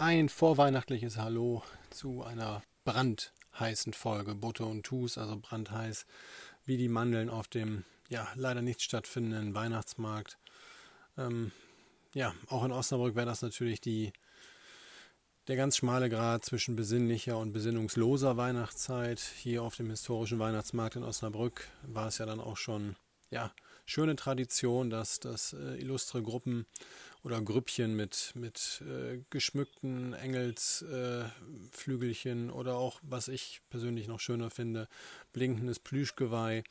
ein vorweihnachtliches Hallo zu einer brandheißen Folge. Butter und Tus, also brandheiß wie die Mandeln auf dem ja leider nicht stattfindenden Weihnachtsmarkt. Ähm, ja, auch in Osnabrück wäre das natürlich die, der ganz schmale Grad zwischen besinnlicher und besinnungsloser Weihnachtszeit. Hier auf dem historischen Weihnachtsmarkt in Osnabrück war es ja dann auch schon ja, schöne Tradition, dass, dass äh, illustre Gruppen oder Grüppchen mit, mit äh, geschmückten Engelsflügelchen äh, oder auch, was ich persönlich noch schöner finde, blinkendes Plüschgeweih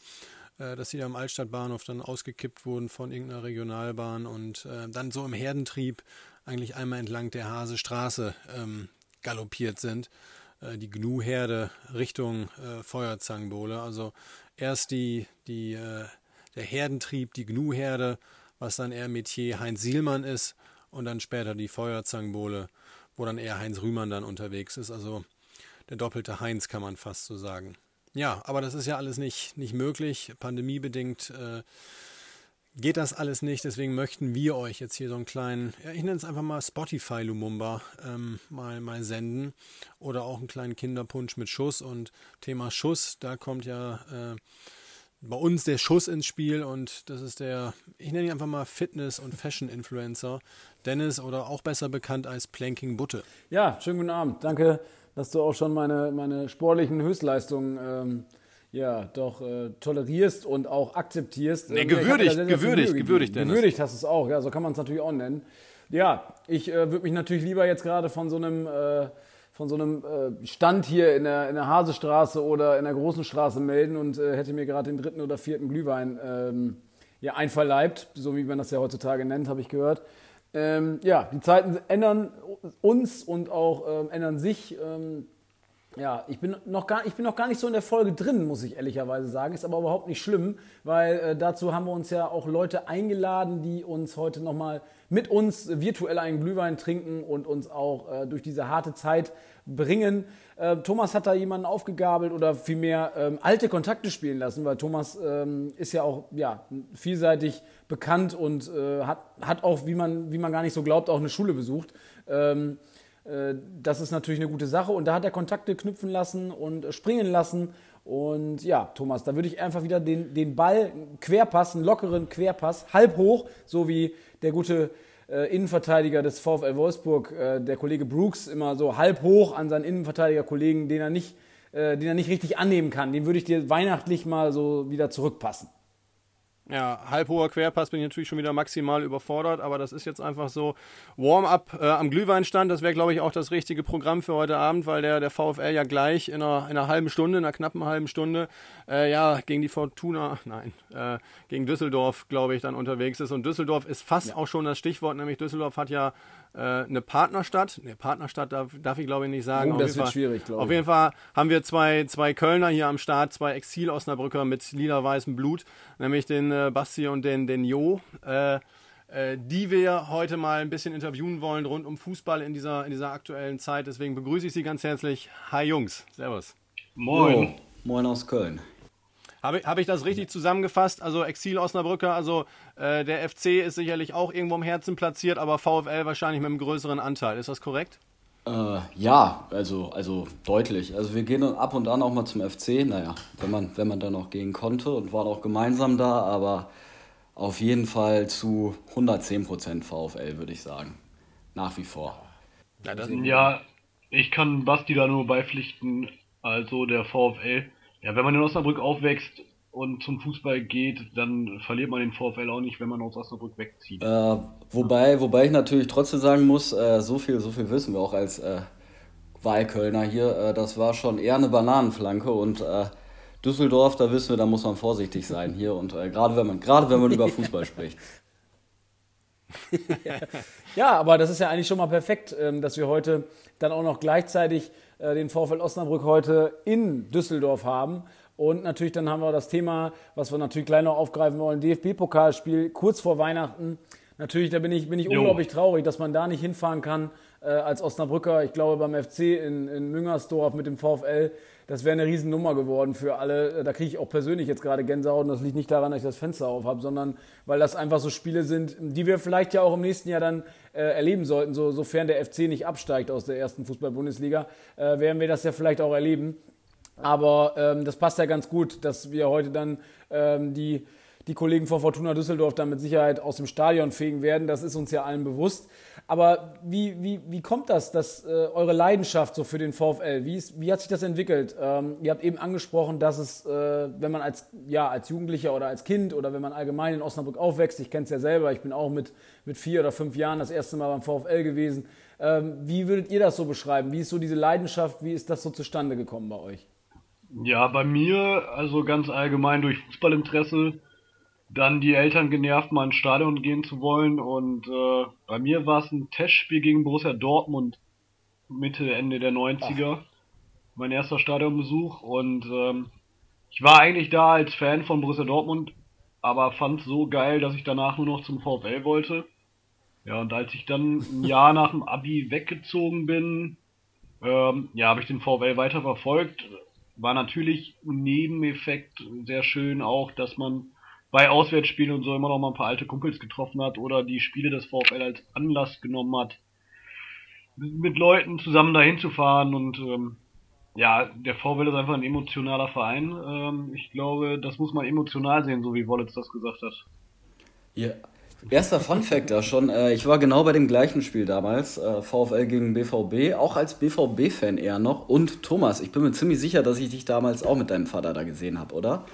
äh, dass sie da am Altstadtbahnhof dann ausgekippt wurden von irgendeiner Regionalbahn und äh, dann so im Herdentrieb eigentlich einmal entlang der Hasestraße ähm, galoppiert sind. Die Gnu-Herde Richtung äh, Feuerzangenbowle. Also erst die, die, äh, der Herdentrieb, die Gnu-Herde, was dann eher Metier Heinz Sielmann ist und dann später die Feuerzangenbowle, wo dann eher Heinz Rühmann dann unterwegs ist. Also der doppelte Heinz kann man fast so sagen. Ja, aber das ist ja alles nicht, nicht möglich. Pandemiebedingt äh, geht das alles nicht. Deswegen möchten wir euch jetzt hier so einen kleinen, ja, ich nenne es einfach mal Spotify Lumumba, ähm, mal, mal senden. Oder auch einen kleinen Kinderpunsch mit Schuss. Und Thema Schuss, da kommt ja äh, bei uns der Schuss ins Spiel. Und das ist der, ich nenne ihn einfach mal Fitness- und Fashion-Influencer. Dennis oder auch besser bekannt als Planking Butte. Ja, schönen guten Abend. Danke dass du auch schon meine, meine sportlichen Höchstleistungen ähm, ja, doch äh, tolerierst und auch akzeptierst. Nee, gewürdigt, ja gewürdigt, gewürdigt, Dennis. Gewürdigt hast du es auch, ja, so kann man es natürlich auch nennen. Ja, ich äh, würde mich natürlich lieber jetzt gerade von so einem, äh, von so einem äh, Stand hier in der, in der Hasestraße oder in der Großen Straße melden und äh, hätte mir gerade den dritten oder vierten Glühwein ähm, ja, einverleibt, so wie man das ja heutzutage nennt, habe ich gehört. Ähm, ja, die Zeiten ändern uns und auch ähm, ändern sich. Ja, ich bin, noch gar, ich bin noch gar nicht so in der Folge drin, muss ich ehrlicherweise sagen. Ist aber überhaupt nicht schlimm, weil äh, dazu haben wir uns ja auch Leute eingeladen, die uns heute nochmal mit uns virtuell einen Glühwein trinken und uns auch äh, durch diese harte Zeit bringen. Äh, Thomas hat da jemanden aufgegabelt oder vielmehr ähm, alte Kontakte spielen lassen, weil Thomas ähm, ist ja auch ja, vielseitig bekannt und äh, hat, hat auch, wie man, wie man gar nicht so glaubt, auch eine Schule besucht. Ähm, äh, das ist natürlich eine gute Sache und da hat er Kontakte knüpfen lassen und springen lassen. Und ja, Thomas, da würde ich einfach wieder den, den Ball, Querpass, einen lockeren Querpass, halb hoch, so wie der gute äh, Innenverteidiger des VfL Wolfsburg, äh, der Kollege Brooks, immer so halb hoch an seinen Innenverteidiger-Kollegen, den er nicht, äh, den er nicht richtig annehmen kann. Den würde ich dir weihnachtlich mal so wieder zurückpassen. Ja, halbhoher Querpass bin ich natürlich schon wieder maximal überfordert, aber das ist jetzt einfach so Warm-up äh, am Glühweinstand. Das wäre, glaube ich, auch das richtige Programm für heute Abend, weil der, der VfL ja gleich in einer, in einer halben Stunde, in einer knappen halben Stunde, äh, ja, gegen die Fortuna, nein, äh, gegen Düsseldorf, glaube ich, dann unterwegs ist. Und Düsseldorf ist fast ja. auch schon das Stichwort, nämlich Düsseldorf hat ja eine Partnerstadt. Ne, Partnerstadt darf, darf ich glaube ich nicht sagen. Oh, das wird Fall, schwierig, glaube ich. Auf jeden Fall haben wir zwei, zwei Kölner hier am Start, zwei Exil-Osnabrücker mit lila-weißem Blut, nämlich den äh, Basti und den, den Jo. Äh, äh, die wir heute mal ein bisschen interviewen wollen rund um Fußball in dieser, in dieser aktuellen Zeit. Deswegen begrüße ich Sie ganz herzlich. Hi Jungs, Servus. Moin. Jo. Moin aus Köln. Habe hab ich das richtig zusammengefasst? Also Exil Osnabrücker, also äh, der FC ist sicherlich auch irgendwo im Herzen platziert, aber VfL wahrscheinlich mit einem größeren Anteil. Ist das korrekt? Äh, ja, also, also deutlich. Also wir gehen ab und an auch mal zum FC. Naja, wenn man, wenn man da noch gehen konnte und waren auch gemeinsam da, aber auf jeden Fall zu 110% VfL, würde ich sagen. Nach wie vor. Ja, ja, ich kann Basti da nur beipflichten. Also der VfL ja, wenn man in Osnabrück aufwächst und zum Fußball geht, dann verliert man den VfL auch nicht, wenn man aus Osnabrück wegzieht. Äh, wobei, wobei ich natürlich trotzdem sagen muss, äh, so viel, so viel wissen wir auch als äh, Wahlkölner hier. Äh, das war schon eher eine Bananenflanke und äh, Düsseldorf, da wissen wir, da muss man vorsichtig sein hier und äh, gerade wenn man gerade wenn man über Fußball spricht. ja, aber das ist ja eigentlich schon mal perfekt, ähm, dass wir heute dann auch noch gleichzeitig den VfL Osnabrück heute in Düsseldorf haben. Und natürlich dann haben wir das Thema, was wir natürlich gleich noch aufgreifen wollen, DFB-Pokalspiel kurz vor Weihnachten. Natürlich, da bin ich, bin ich unglaublich traurig, dass man da nicht hinfahren kann äh, als Osnabrücker. Ich glaube, beim FC in, in Müngersdorf mit dem VfL, das wäre eine Riesennummer geworden für alle. Da kriege ich auch persönlich jetzt gerade Gänsehaut und das liegt nicht daran, dass ich das Fenster auf habe, sondern weil das einfach so Spiele sind, die wir vielleicht ja auch im nächsten Jahr dann äh, erleben sollten. So, sofern der FC nicht absteigt aus der ersten Fußball-Bundesliga, äh, werden wir das ja vielleicht auch erleben. Aber ähm, das passt ja ganz gut, dass wir heute dann ähm, die, die Kollegen von Fortuna Düsseldorf dann mit Sicherheit aus dem Stadion fegen werden. Das ist uns ja allen bewusst. Aber wie, wie, wie kommt das, dass äh, eure Leidenschaft so für den VfL, wie, ist, wie hat sich das entwickelt? Ähm, ihr habt eben angesprochen, dass es, äh, wenn man als, ja, als Jugendlicher oder als Kind oder wenn man allgemein in Osnabrück aufwächst, ich kenne es ja selber, ich bin auch mit, mit vier oder fünf Jahren das erste Mal beim VfL gewesen. Ähm, wie würdet ihr das so beschreiben? Wie ist so diese Leidenschaft, wie ist das so zustande gekommen bei euch? Ja, bei mir, also ganz allgemein durch Fußballinteresse, dann die Eltern genervt, mal ins Stadion gehen zu wollen. Und äh, bei mir war es ein Testspiel gegen Borussia Dortmund Mitte, Ende der 90er. Ach. Mein erster Stadionbesuch. Und ähm, ich war eigentlich da als Fan von Borussia Dortmund, aber fand es so geil, dass ich danach nur noch zum VfL wollte. Ja, und als ich dann ein Jahr nach dem Abi weggezogen bin, ähm, ja, habe ich den VfL weiter verfolgt war natürlich ein Nebeneffekt sehr schön auch, dass man bei Auswärtsspielen und so immer noch mal ein paar alte Kumpels getroffen hat oder die Spiele des VfL als Anlass genommen hat, mit Leuten zusammen dahin zu fahren und ähm, ja, der VfL ist einfach ein emotionaler Verein. Ähm, ich glaube, das muss man emotional sehen, so wie Wollitz das gesagt hat. Ja, Erster Funfact da schon. Äh, ich war genau bei dem gleichen Spiel damals. Äh, VfL gegen BVB. Auch als BVB-Fan eher noch. Und Thomas, ich bin mir ziemlich sicher, dass ich dich damals auch mit deinem Vater da gesehen habe, oder?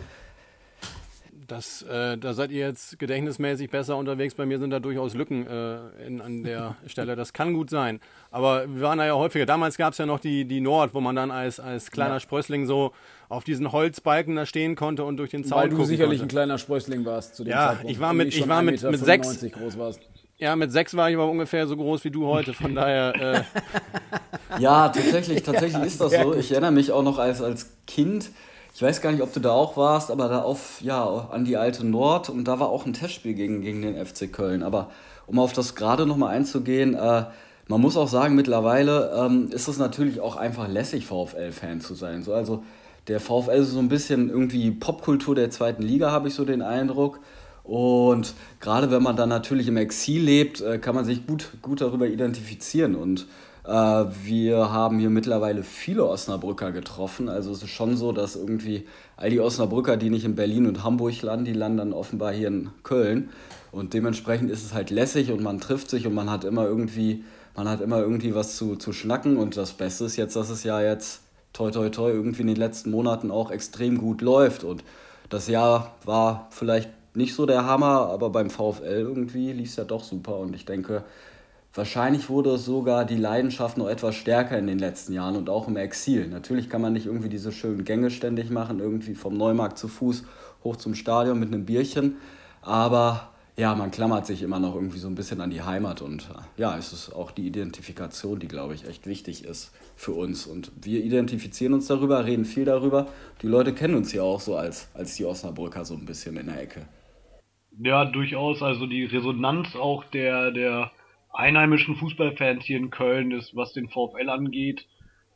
Das, äh, da seid ihr jetzt gedächtnismäßig besser unterwegs. Bei mir sind da durchaus Lücken äh, in, an der Stelle. Das kann gut sein. Aber wir waren da ja häufiger. Damals gab es ja noch die, die Nord, wo man dann als, als kleiner ja. Sprössling so auf diesen Holzbalken da stehen konnte und durch den Zaun Weil du sicherlich konnte. ein kleiner Sprössling warst zu dem ja, Zeitpunkt. Ja, ich war mit, ich war mit, mit sechs. Groß warst. Ja, mit sechs war ich aber ungefähr so groß wie du heute, von daher. Äh ja, tatsächlich, tatsächlich ist das so. Ich erinnere mich auch noch als, als Kind, ich weiß gar nicht, ob du da auch warst, aber da auf, ja, an die alte Nord und da war auch ein Testspiel gegen, gegen den FC Köln. Aber um auf das gerade nochmal einzugehen, äh, man muss auch sagen, mittlerweile ähm, ist es natürlich auch einfach lässig, VfL-Fan zu sein. So, also der VfL ist so ein bisschen irgendwie Popkultur der zweiten Liga, habe ich so den Eindruck. Und gerade wenn man dann natürlich im Exil lebt, äh, kann man sich gut, gut darüber identifizieren. Und wir haben hier mittlerweile viele Osnabrücker getroffen. Also es ist schon so, dass irgendwie all die Osnabrücker, die nicht in Berlin und Hamburg landen, die landen dann offenbar hier in Köln. Und dementsprechend ist es halt lässig und man trifft sich und man hat immer irgendwie, man hat immer irgendwie was zu, zu schnacken. Und das Beste ist jetzt, dass es ja jetzt toi toi toi irgendwie in den letzten Monaten auch extrem gut läuft. Und das Jahr war vielleicht nicht so der Hammer, aber beim VfL irgendwie lief es ja doch super. Und ich denke, Wahrscheinlich wurde sogar die Leidenschaft noch etwas stärker in den letzten Jahren und auch im Exil. Natürlich kann man nicht irgendwie diese schönen Gänge ständig machen, irgendwie vom Neumarkt zu Fuß hoch zum Stadion mit einem Bierchen. Aber ja, man klammert sich immer noch irgendwie so ein bisschen an die Heimat und äh, ja, es ist auch die Identifikation, die, glaube ich, echt wichtig ist für uns. Und wir identifizieren uns darüber, reden viel darüber. Die Leute kennen uns ja auch so als, als die Osnabrücker so ein bisschen in der Ecke. Ja, durchaus. Also die Resonanz auch der, der einheimischen Fußballfans hier in Köln ist, was den VfL angeht,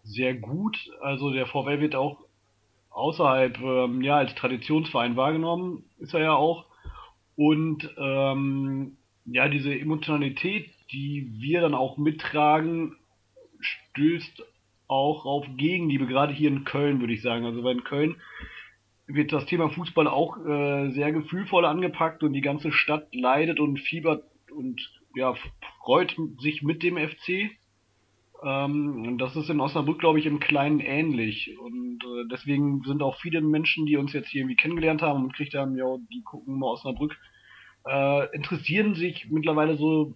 sehr gut. Also der VfL wird auch außerhalb, ähm, ja, als Traditionsverein wahrgenommen, ist er ja auch. Und ähm, ja, diese Emotionalität, die wir dann auch mittragen, stößt auch auf Gegenliebe, gerade hier in Köln, würde ich sagen. Also weil in Köln wird das Thema Fußball auch äh, sehr gefühlvoll angepackt und die ganze Stadt leidet und fiebert und ja, freut sich mit dem FC. Ähm, das ist in Osnabrück, glaube ich, im Kleinen ähnlich. Und äh, deswegen sind auch viele Menschen, die uns jetzt hier irgendwie kennengelernt haben und gekriegt haben, ja, die gucken mal Osnabrück, äh, interessieren sich mittlerweile so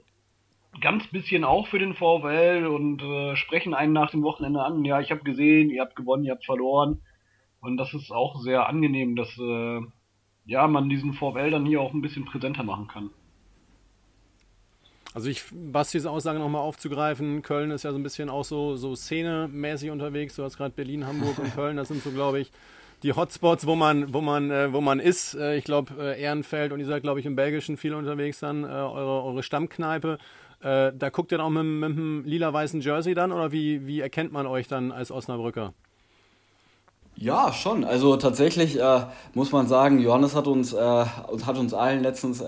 ganz bisschen auch für den VfL und äh, sprechen einen nach dem Wochenende an. Ja, ich habe gesehen, ihr habt gewonnen, ihr habt verloren. Und das ist auch sehr angenehm, dass äh, ja man diesen VfL dann hier auch ein bisschen präsenter machen kann. Also ich, Bastis Aussage nochmal aufzugreifen, Köln ist ja so ein bisschen auch so, so szenemäßig unterwegs. Du hast gerade Berlin, Hamburg und Köln, das sind so, glaube ich, die Hotspots, wo man, wo man, äh, wo man ist. Äh, ich glaube, äh, Ehrenfeld und ihr seid, glaube ich, im Belgischen viel unterwegs dann, äh, eure, eure Stammkneipe. Äh, da guckt ihr dann auch mit, mit einem lila-weißen Jersey dann oder wie, wie erkennt man euch dann als Osnabrücker? Ja, schon. Also tatsächlich äh, muss man sagen, Johannes hat uns, hat uns allen letztens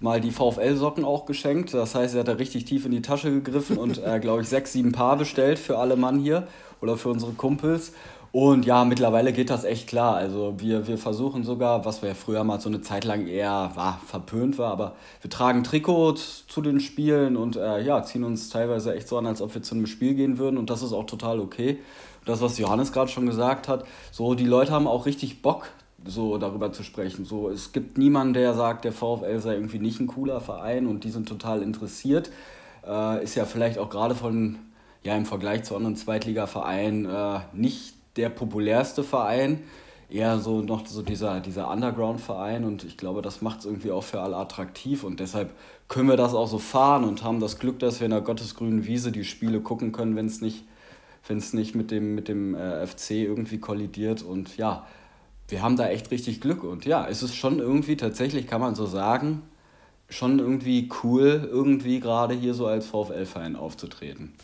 mal die VfL-Socken auch geschenkt. Das heißt, er hat da richtig tief in die Tasche gegriffen und, äh, glaube ich, sechs, sieben Paar bestellt für alle Mann hier oder für unsere Kumpels. Und ja, mittlerweile geht das echt klar. Also wir, wir versuchen sogar, was wir ja früher mal so eine Zeit lang eher war, verpönt war, aber wir tragen Trikots zu den Spielen und äh, ja, ziehen uns teilweise echt so an, als ob wir zu einem Spiel gehen würden und das ist auch total okay. Das, was Johannes gerade schon gesagt hat, so die Leute haben auch richtig Bock so darüber zu sprechen. So, es gibt niemanden, der sagt, der VfL sei irgendwie nicht ein cooler Verein und die sind total interessiert. Äh, ist ja vielleicht auch gerade von, ja, im Vergleich zu anderen Zweitligavereinen äh, nicht der populärste Verein, eher so noch so dieser, dieser Underground-Verein und ich glaube, das macht es irgendwie auch für alle attraktiv und deshalb können wir das auch so fahren und haben das Glück, dass wir in der gottesgrünen Wiese die Spiele gucken können, wenn es nicht, nicht mit dem, mit dem äh, FC irgendwie kollidiert und ja, wir haben da echt richtig Glück. Und ja, es ist schon irgendwie, tatsächlich kann man so sagen, schon irgendwie cool, irgendwie gerade hier so als VfL-Verein aufzutreten.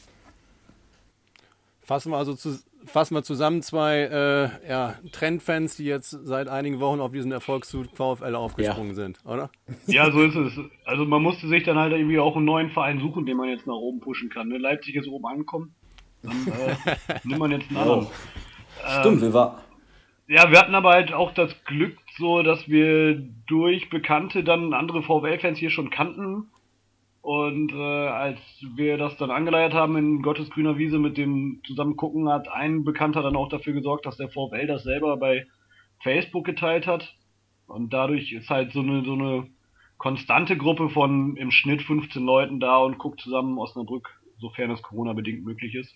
Fassen wir also zu, fassen wir zusammen zwei äh, ja, Trendfans, die jetzt seit einigen Wochen auf diesen Erfolgszug VfL aufgesprungen ja. sind, oder? Ja, so ist es. Also man musste sich dann halt irgendwie auch einen neuen Verein suchen, den man jetzt nach oben pushen kann. Ne? Leipzig ist oben angekommen, dann äh, nimmt man jetzt einen anderen. Stimmt, ähm, wir waren ja, wir hatten aber halt auch das Glück so, dass wir durch Bekannte dann andere VfL-Fans hier schon kannten. Und äh, als wir das dann angeleiert haben in Gottes grüner Wiese mit dem Zusammengucken, hat ein Bekannter dann auch dafür gesorgt, dass der VfL das selber bei Facebook geteilt hat. Und dadurch ist halt so eine, so eine konstante Gruppe von im Schnitt 15 Leuten da und guckt zusammen Osnabrück, sofern es Corona-bedingt möglich ist.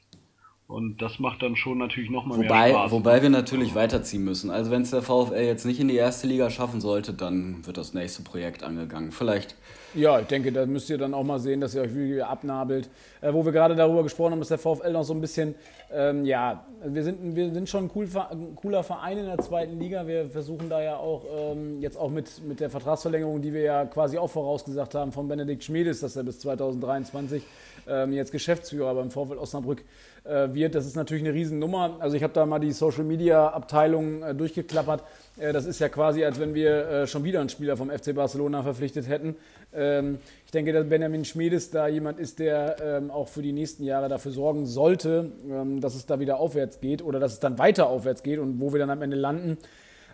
Und das macht dann schon natürlich nochmal mehr Spaß. Wobei wir natürlich weiterziehen müssen. Also wenn es der VfL jetzt nicht in die erste Liga schaffen sollte, dann wird das nächste Projekt angegangen. Vielleicht. Ja, ich denke, da müsst ihr dann auch mal sehen, dass ihr euch wieder abnabelt. Äh, wo wir gerade darüber gesprochen haben, dass der VfL noch so ein bisschen, ähm, ja, wir sind, wir sind schon ein, cool, ein, cooler Verein in der zweiten Liga. Wir versuchen da ja auch ähm, jetzt auch mit, mit der Vertragsverlängerung, die wir ja quasi auch vorausgesagt haben von Benedikt Schmiedes, dass er bis 2023 ähm, jetzt Geschäftsführer beim VfL Osnabrück äh, wird. Das ist natürlich eine Riesennummer. Also ich habe da mal die Social Media Abteilung äh, durchgeklappert. Äh, das ist ja quasi, als wenn wir äh, schon wieder einen Spieler vom FC Barcelona verpflichtet hätten. Ähm, ich denke, dass Benjamin Schmiedes da jemand ist, der ähm, auch für die nächsten Jahre dafür sorgen sollte, ähm, dass es da wieder aufwärts geht oder dass es dann weiter aufwärts geht und wo wir dann am Ende landen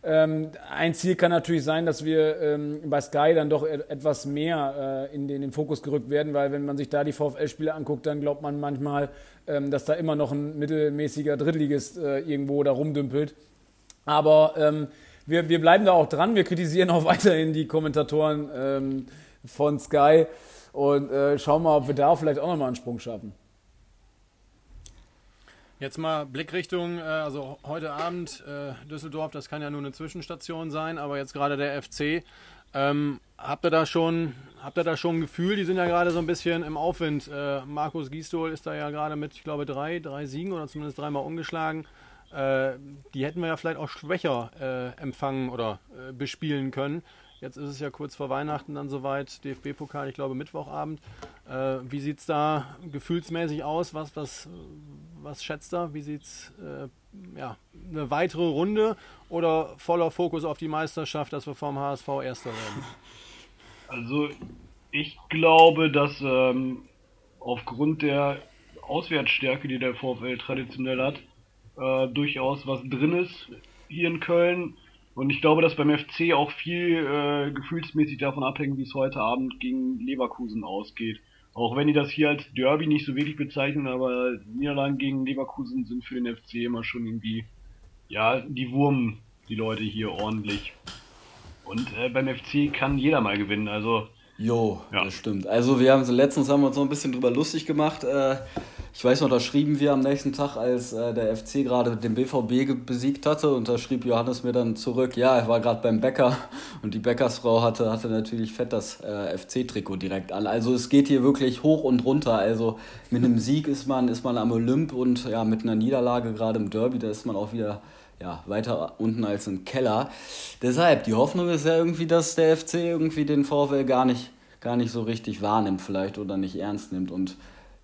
ein Ziel kann natürlich sein, dass wir ähm, bei Sky dann doch etwas mehr äh, in, den, Fokus gerückt werden, weil wenn man sich da die VfL-Spiele anguckt, dann glaubt man manchmal, ähm, dass da immer noch ein mittelmäßiger Drittligist äh, irgendwo da rumdümpelt. Aber ähm, wir, wir bleiben da auch dran. Wir kritisieren auch weiterhin die Kommentatoren ähm, von Sky und äh, schauen mal, ob wir da vielleicht auch nochmal einen Sprung schaffen. Jetzt mal Blickrichtung, äh, also heute Abend äh, Düsseldorf, das kann ja nur eine Zwischenstation sein, aber jetzt gerade der FC. Ähm, habt ihr da schon, habt ihr da schon ein Gefühl? Die sind ja gerade so ein bisschen im Aufwind. Äh, Markus Gisdol ist da ja gerade mit, ich glaube, drei, drei Siegen oder zumindest dreimal umgeschlagen. Äh, die hätten wir ja vielleicht auch schwächer äh, empfangen oder äh, bespielen können. Jetzt ist es ja kurz vor Weihnachten dann soweit, DFB-Pokal, ich glaube Mittwochabend. Äh, wie sieht es da gefühlsmäßig aus? Was, was, was schätzt er? Wie sieht es, äh, ja, eine weitere Runde oder voller Fokus auf die Meisterschaft, dass wir vom HSV Erster werden? Also, ich glaube, dass ähm, aufgrund der Auswärtsstärke, die der VfL traditionell hat, äh, durchaus was drin ist hier in Köln und ich glaube, dass beim FC auch viel äh, gefühlsmäßig davon abhängt, wie es heute Abend gegen Leverkusen ausgeht. Auch wenn die das hier als Derby nicht so wirklich bezeichnen, aber Niederlagen gegen Leverkusen sind für den FC immer schon irgendwie, ja, die Wurm, die Leute hier ordentlich. Und äh, beim FC kann jeder mal gewinnen, also. Jo, ja. das stimmt. Also wir haben letztens haben wir uns noch ein bisschen drüber lustig gemacht. Äh, ich weiß noch, da schrieben wir am nächsten Tag, als äh, der FC gerade den BVB besiegt hatte, und da schrieb Johannes mir dann zurück, ja, er war gerade beim Bäcker und die Bäckersfrau hatte, hatte natürlich fett das äh, FC-Trikot direkt an. Also es geht hier wirklich hoch und runter. Also mit einem Sieg ist man, ist man am Olymp und ja, mit einer Niederlage gerade im Derby, da ist man auch wieder ja, weiter unten als im Keller. Deshalb, die Hoffnung ist ja irgendwie, dass der FC irgendwie den VfL gar nicht, gar nicht so richtig wahrnimmt vielleicht oder nicht ernst nimmt und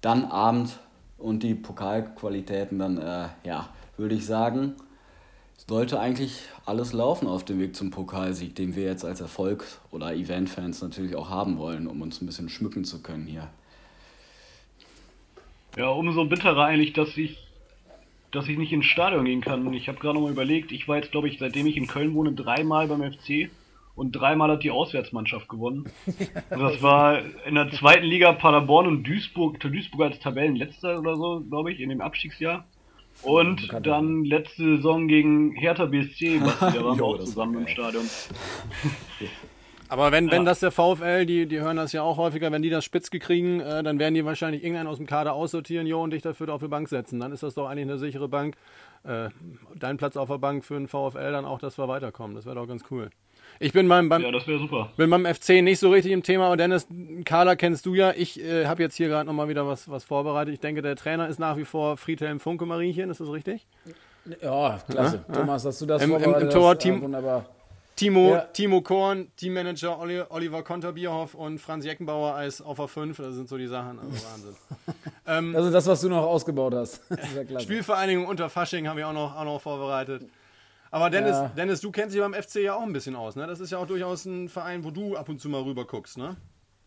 dann Abend und die Pokalqualitäten dann, äh, ja, würde ich sagen, sollte eigentlich alles laufen auf dem Weg zum Pokalsieg, den wir jetzt als Erfolg oder Event-Fans natürlich auch haben wollen, um uns ein bisschen schmücken zu können hier. Ja, umso bitterer eigentlich, dass ich, dass ich nicht ins Stadion gehen kann. Ich habe gerade noch mal überlegt, ich war jetzt, glaube ich, seitdem ich in Köln wohne, dreimal beim FC und dreimal hat die Auswärtsmannschaft gewonnen. Das war in der zweiten Liga Paderborn und Duisburg, Duisburg als Tabellenletzter oder so, glaube ich, in dem Abstiegsjahr. Und dann letzte Saison gegen Hertha BSC, was da waren wir auch zusammen im Stadion. Aber wenn, wenn das der VfL, die, die hören das ja auch häufiger, wenn die das Spitz kriegen, äh, dann werden die wahrscheinlich irgendeinen aus dem Kader aussortieren, jo, und dich dafür auf die Bank setzen. Dann ist das doch eigentlich eine sichere Bank. Äh, dein Platz auf der Bank für den VfL dann auch, dass wir weiterkommen. Das wäre doch ganz cool. Ich bin beim, beim, ja, das super. bin beim FC nicht so richtig im Thema. Und Dennis, Kader kennst du ja. Ich äh, habe jetzt hier gerade nochmal wieder was, was vorbereitet. Ich denke, der Trainer ist nach wie vor Friedhelm Funke Marienchen. Ist das richtig? Ja, klasse. Ja, Thomas, dass du das Im, im, im Tor Team, wunderbar. Timo, ja. Timo Korn, Teammanager Oliver Konterbierhoff und Franz Jeckenbauer als auf 5. Das sind so die Sachen. Also Wahnsinn. ähm, also das, was du noch ausgebaut hast. Spielvereinigung unter Fasching haben wir auch noch, auch noch vorbereitet. Aber Dennis, ja. Dennis, du kennst dich beim FC ja auch ein bisschen aus, ne? Das ist ja auch durchaus ein Verein, wo du ab und zu mal rüber guckst, ne?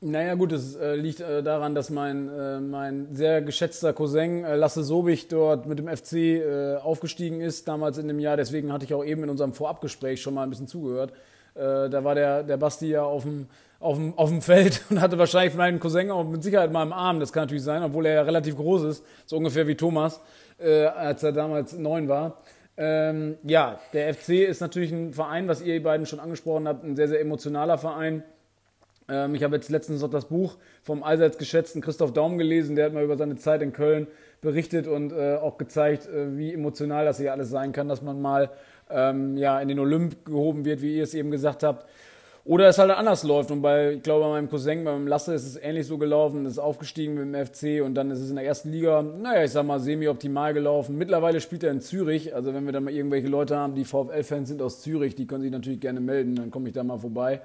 Naja gut, es äh, liegt äh, daran, dass mein, äh, mein sehr geschätzter Cousin äh, Lasse Sobich dort mit dem FC äh, aufgestiegen ist, damals in dem Jahr. Deswegen hatte ich auch eben in unserem Vorabgespräch schon mal ein bisschen zugehört. Äh, da war der, der Basti ja auf dem, auf, dem, auf dem Feld und hatte wahrscheinlich meinen Cousin auch mit Sicherheit mal im Arm. Das kann natürlich sein, obwohl er ja relativ groß ist, so ungefähr wie Thomas, als er damals neun war. Ähm, ja, der FC ist natürlich ein Verein, was ihr beiden schon angesprochen habt, ein sehr, sehr emotionaler Verein. Ähm, ich habe jetzt letztens noch das Buch vom allseits geschätzten Christoph Daum gelesen, der hat mal über seine Zeit in Köln berichtet und äh, auch gezeigt, äh, wie emotional das hier alles sein kann, dass man mal ähm, ja, in den Olymp gehoben wird, wie ihr es eben gesagt habt. Oder es halt anders läuft. Und bei, ich glaube, bei meinem Cousin, beim Lasse ist es ähnlich so gelaufen, ist aufgestiegen mit dem FC und dann ist es in der ersten Liga, naja, ich sag mal, semi-optimal gelaufen. Mittlerweile spielt er in Zürich. Also wenn wir dann mal irgendwelche Leute haben, die VfL-Fans sind aus Zürich, die können sich natürlich gerne melden, dann komme ich da mal vorbei.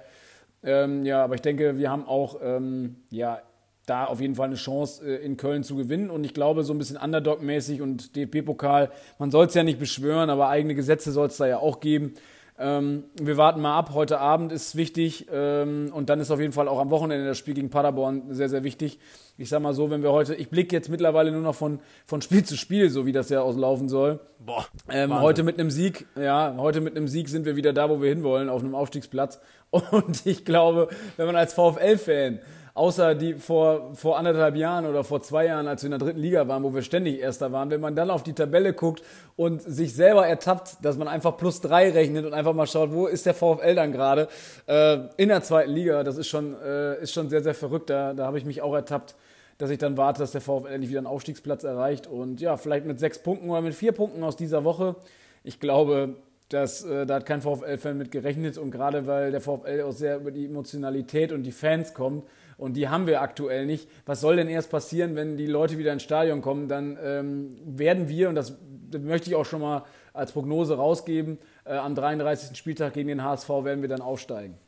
Ähm, ja, aber ich denke, wir haben auch ähm, ja, da auf jeden Fall eine Chance, äh, in Köln zu gewinnen. Und ich glaube, so ein bisschen Underdog-mäßig und DFB-Pokal, man soll es ja nicht beschwören, aber eigene Gesetze soll es da ja auch geben. Ähm, wir warten mal ab. Heute Abend ist wichtig ähm, und dann ist auf jeden Fall auch am Wochenende das Spiel gegen Paderborn sehr, sehr wichtig. Ich sag mal so, wenn wir heute, ich blicke jetzt mittlerweile nur noch von, von Spiel zu Spiel, so wie das ja auslaufen soll. Boah. Ähm, heute mit einem Sieg, ja, heute mit einem Sieg sind wir wieder da, wo wir hinwollen, auf einem Aufstiegsplatz. Und ich glaube, wenn man als VfL-Fan außer die vor, vor anderthalb Jahren oder vor zwei Jahren, als wir in der dritten Liga waren, wo wir ständig Erster waren, wenn man dann auf die Tabelle guckt und sich selber ertappt, dass man einfach plus drei rechnet und einfach mal schaut, wo ist der VfL dann gerade äh, in der zweiten Liga, das ist schon, äh, ist schon sehr, sehr verrückt. Da, da habe ich mich auch ertappt, dass ich dann warte, dass der VfL endlich wieder einen Aufstiegsplatz erreicht und ja, vielleicht mit sechs Punkten oder mit vier Punkten aus dieser Woche. Ich glaube, das, äh, da hat kein VfL-Fan mit gerechnet und gerade weil der VfL auch sehr über die Emotionalität und die Fans kommt, und die haben wir aktuell nicht. Was soll denn erst passieren, wenn die Leute wieder ins Stadion kommen? Dann ähm, werden wir, und das möchte ich auch schon mal als Prognose rausgeben, äh, am 33. Spieltag gegen den HSV werden wir dann aufsteigen.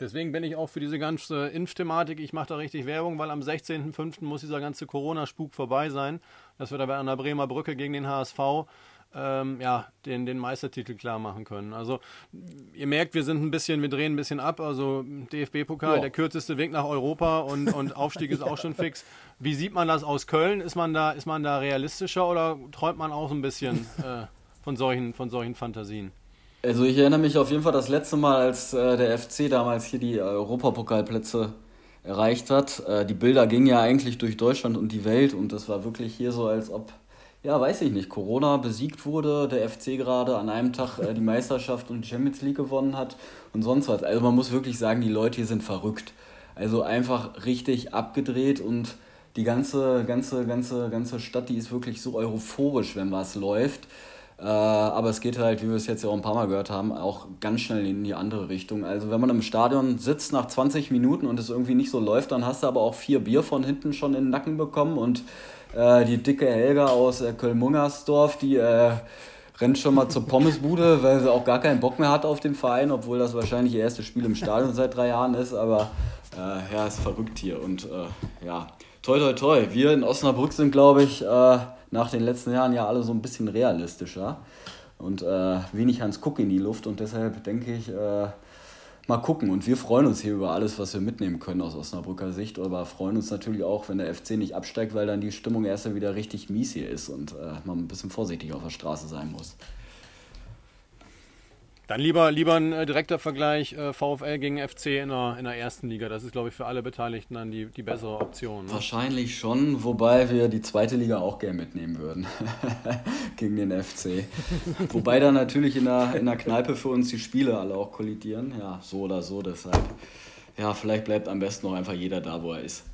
Deswegen bin ich auch für diese ganze Impfthematik, ich mache da richtig Werbung, weil am 16.05. muss dieser ganze Corona-Spuk vorbei sein, dass wir da an der Bremer Brücke gegen den HSV ähm, ja, den, den Meistertitel klar machen können. Also ihr merkt, wir sind ein bisschen, wir drehen ein bisschen ab. Also DFB-Pokal, der kürzeste Weg nach Europa und, und Aufstieg ist auch schon fix. Wie sieht man das aus Köln? Ist man da, ist man da realistischer oder träumt man auch so ein bisschen äh, von, solchen, von solchen Fantasien? Also ich erinnere mich auf jeden Fall das letzte Mal, als äh, der FC damals hier die Europapokalplätze erreicht hat. Äh, die Bilder gingen ja eigentlich durch Deutschland und die Welt und das war wirklich hier so, als ob ja, weiß ich nicht, Corona besiegt wurde, der FC gerade an einem Tag äh, die Meisterschaft und die Champions League gewonnen hat und sonst was. Also man muss wirklich sagen, die Leute hier sind verrückt. Also einfach richtig abgedreht und die ganze, ganze, ganze, ganze Stadt, die ist wirklich so euphorisch, wenn was läuft. Äh, aber es geht halt, wie wir es jetzt ja auch ein paar Mal gehört haben, auch ganz schnell in die andere Richtung. Also wenn man im Stadion sitzt nach 20 Minuten und es irgendwie nicht so läuft, dann hast du aber auch vier Bier von hinten schon in den Nacken bekommen und Äh, die dicke Helga aus äh, Köln-Mungersdorf, die äh, rennt schon mal zur Pommesbude, weil sie auch gar keinen Bock mehr hat auf den Verein, obwohl das wahrscheinlich ihr erstes Spiel im Stadion seit drei Jahren ist. Aber äh, ja, ist verrückt hier. Und äh, ja, toi, toi, toi. Wir in Osnabrück sind, glaube ich, nach den letzten Jahren ja alle so ein bisschen realistischer und wenig Hans Kuck in die Luft. Und deshalb denke ich, mal gucken. Und wir freuen uns hier über alles, was wir mitnehmen können aus Osnabrücker Sicht. Aber freuen uns natürlich auch, wenn der FC nicht absteigt, weil dann die Stimmung erst wieder richtig mies hier ist und äh, man ein bisschen vorsichtig auf der Straße sein muss. Dann lieber, lieber ein äh, direkter Vergleich äh, VfL gegen FC in der, in der ersten Liga. Das ist, glaube ich, für alle Beteiligten dann die, die bessere Option. Ne? Wahrscheinlich schon, wobei wir die zweite Liga auch gerne mitnehmen würden gegen den FC. wobei dann natürlich in der, in der Kneipe für uns die Spiele alle auch kollidieren. Ja, so oder so, deshalb. Ja, vielleicht bleibt am besten noch einfach jeder da, wo er ist.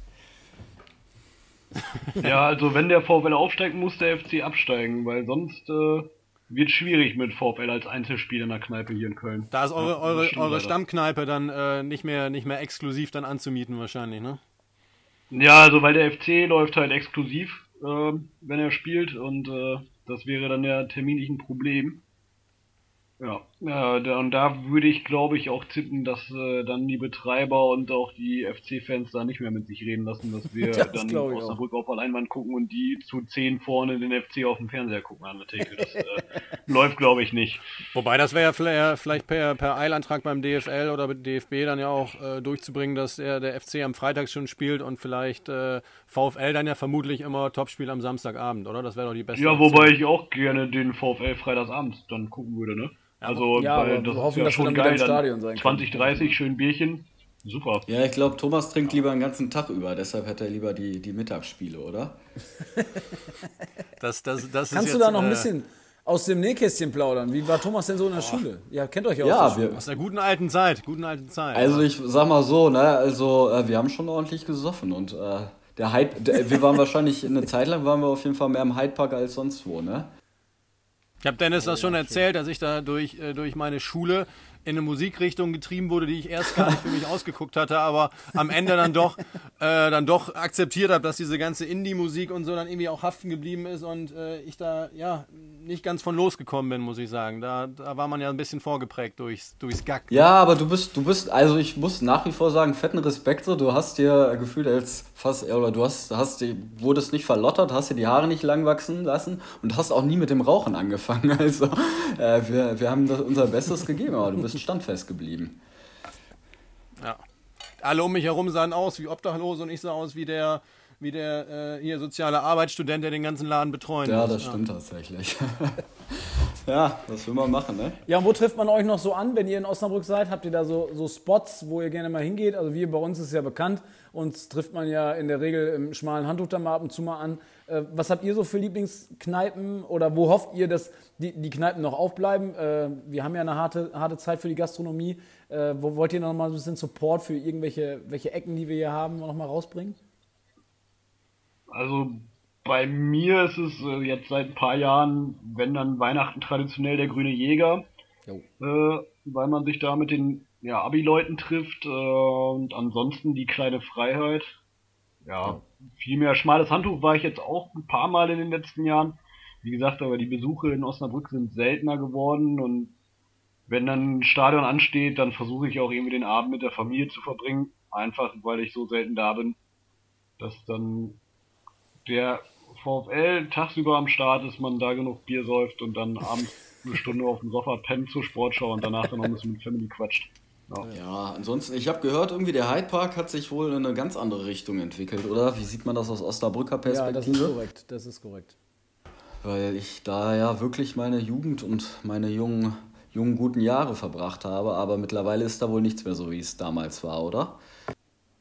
Ja, also wenn der VfL aufsteigt, muss der FC absteigen, weil sonst äh, wird schwierig mit VfL als Einzelspiel in der Kneipe hier in Köln. Da ist eure, ja, eure, eure Stammkneipe dann äh, nicht, mehr, nicht mehr exklusiv dann anzumieten wahrscheinlich, ne? Ja, also weil der FC läuft halt exklusiv, äh, wenn er spielt und äh, das wäre dann ja terminlich ein Problem. Ja, äh, und da würde ich, glaube ich, auch tippen, dass äh, dann die Betreiber und auch die FC-Fans da nicht mehr mit sich reden lassen, dass wir das dann aus der Brücke auf Leinwand gucken und die zu zehn vorne den FC auf dem Fernseher gucken an der Theke. Das äh, läuft, glaube ich, nicht. Wobei, das wäre ja vielleicht per, per Eilantrag beim DFL oder DFB dann ja auch äh, durchzubringen, dass der, der FC am Freitag schon spielt und vielleicht äh, VfL dann ja vermutlich immer Topspiel am Samstagabend, oder? Das wäre doch die beste Ja, wobei ich auch gerne den VfL freitagsabend dann gucken würde, ne? Also, ja, weil das hoffen, ist ja schon geil. Stadion sein 20, 30, schön Bierchen. Super. Ja, ich glaube, Thomas trinkt lieber einen ganzen Tag über, deshalb hat er lieber die, die Mittagsspiele, oder? das, das, das Kannst du da noch ein äh, bisschen aus dem Nähkästchen plaudern? Wie war Thomas denn so in der oh. Schule? Ja, kennt euch ja, ja aus, der aus der guten alten Zeit. Guten alten Zeit. Also ich sag mal so, ne, also äh, wir haben schon ordentlich gesoffen und äh, der Hyde, der, wir waren wahrscheinlich eine Zeit lang waren wir auf jeden Fall mehr im Hyde Park als sonst wo, ne? Ich habe Dennis das schon erzählt, dass ich da durch, äh, durch meine Schule in eine Musikrichtung getrieben wurde, die ich erst gar nicht für mich ausgeguckt hatte, aber am Ende dann doch, äh, dann doch akzeptiert habe, dass diese ganze Indie-Musik und so dann irgendwie auch haften geblieben ist und äh, ich da ja nicht ganz von losgekommen bin, muss ich sagen. Da, da war man ja ein bisschen vorgeprägt durchs, durchs Gack. Ja, aber du bist, du bist, also ich muss nach wie vor sagen, fetten Respekt so. Du hast dir gefühlt als fast, oder du hast, hast die, wurdest nicht verlottert, hast dir die Haare nicht lang wachsen lassen und hast auch nie mit dem Rauchen angefangen. Also äh, wir, wir haben das, unser Bestes gegeben, aber du bist standfest geblieben. Ja. Alle um mich herum sahen aus wie Obdachlose und ich sah aus wie der, wie der äh, hier soziale Arbeitsstudent, der den ganzen Laden betreuen Ja, muss. das stimmt tatsächlich. ja, was will man machen, ne? Ja, und wo trifft man euch noch so an, wenn ihr in Osnabrück seid? Habt ihr da so, so Spots, wo ihr gerne mal hingeht? Also wir bei uns ist ja bekannt, uns trifft man ja in der Regel im schmalen Handtuch da mal ab und zu mal an. Äh, was habt ihr so für Lieblingskneipen oder wo hofft ihr, dass die, die Kneipen noch aufbleiben? Äh, wir haben ja eine harte, harte Zeit für die Gastronomie. Äh, wo wollt ihr noch mal ein bisschen Support für irgendwelche welche Ecken, die wir hier haben, noch mal rausbringen? Also bei mir ist es jetzt seit ein paar Jahren, wenn dann Weihnachten traditionell der grüne Jäger, äh, weil man sich da mit den ja, Abi-Leuten trifft äh, und ansonsten die kleine Freiheit. Ja, viel mehr schmales Handtuch war ich jetzt auch ein paar Mal in den letzten Jahren. Wie gesagt, aber die Besuche in Osnabrück sind seltener geworden und wenn dann ein Stadion ansteht, dann versuche ich auch irgendwie den Abend mit der Familie zu verbringen. Einfach weil ich so selten da bin, dass dann der VfL tagsüber am Start ist, man da genug Bier säuft und dann abends eine Stunde auf dem Sofa pennt zur Sportschau und danach dann noch ein bisschen mit Family quatscht. Ja. ja, ansonsten, ich habe gehört, irgendwie der Hyde Park hat sich wohl in eine ganz andere Richtung entwickelt, oder? Wie sieht man das aus Osnabrücker Perspektive? Ja, das ist korrekt, das ist korrekt. Weil ich da ja wirklich meine Jugend und meine jungen, jungen guten Jahre verbracht habe, aber mittlerweile ist da wohl nichts mehr so, wie es damals war, oder?